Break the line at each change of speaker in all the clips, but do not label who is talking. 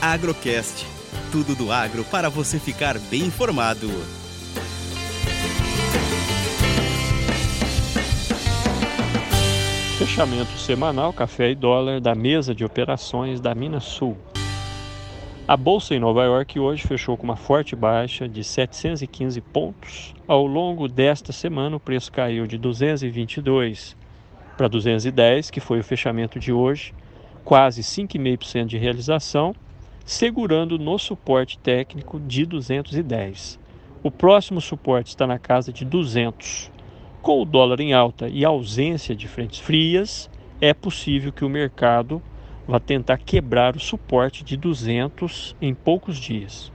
Agrocast. Tudo do agro para você ficar bem informado.
Fechamento semanal café e dólar da mesa de operações da Minas Sul. A bolsa em Nova York hoje fechou com uma forte baixa de 715 pontos. Ao longo desta semana, o preço caiu de 222 para 210, que foi o fechamento de hoje, quase 5,5% de realização, segurando no suporte técnico de 210. O próximo suporte está na casa de 200. Com o dólar em alta e ausência de frentes frias, é possível que o mercado vá tentar quebrar o suporte de 200 em poucos dias.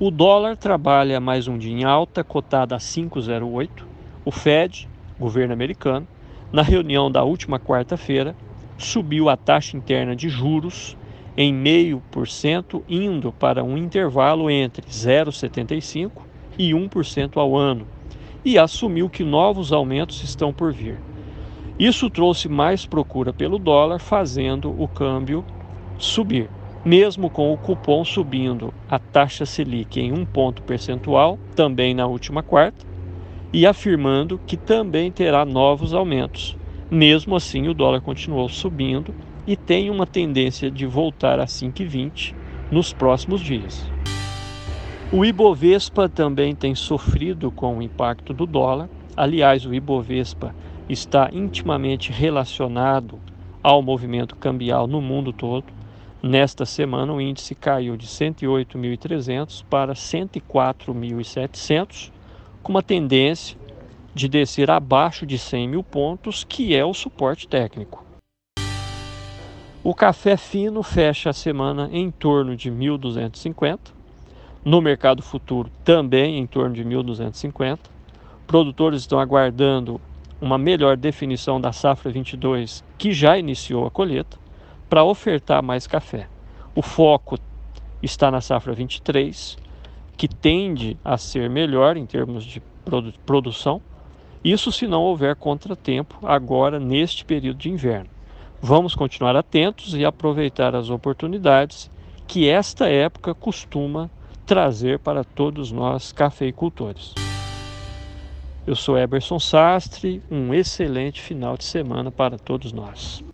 O dólar trabalha mais um dia em alta, cotada a 5,08. O Fed, governo americano, na reunião da última quarta-feira, subiu a taxa interna de juros em 0,5%, indo para um intervalo entre 0,75% e 1% ao ano, e assumiu que novos aumentos estão por vir. Isso trouxe mais procura pelo dólar, fazendo o câmbio subir. Mesmo com o cupom subindo a taxa Selic em um ponto percentual, também na última quarta, e afirmando que também terá novos aumentos. Mesmo assim, o dólar continuou subindo e tem uma tendência de voltar a 5,20 nos próximos dias. O Ibovespa também tem sofrido com o impacto do dólar. Aliás, o Ibovespa está intimamente relacionado ao movimento cambial no mundo todo. Nesta semana, o índice caiu de 108.300 para 104.700 com uma tendência de descer abaixo de 100 mil pontos, que é o suporte técnico. O café fino fecha a semana em torno de 1.250, no mercado futuro também em torno de 1.250. Produtores estão aguardando uma melhor definição da safra 22, que já iniciou a colheita, para ofertar mais café. O foco está na safra 23, que tende a ser melhor em termos de produ produção. Isso se não houver contratempo agora neste período de inverno. Vamos continuar atentos e aproveitar as oportunidades que esta época costuma trazer para todos nós cafeicultores. Eu sou Eberson Sastre, um excelente final de semana para todos nós.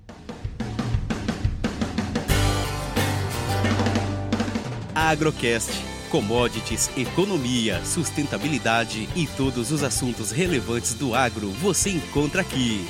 Agrocast Commodities, economia, sustentabilidade e todos os assuntos relevantes do agro você encontra aqui.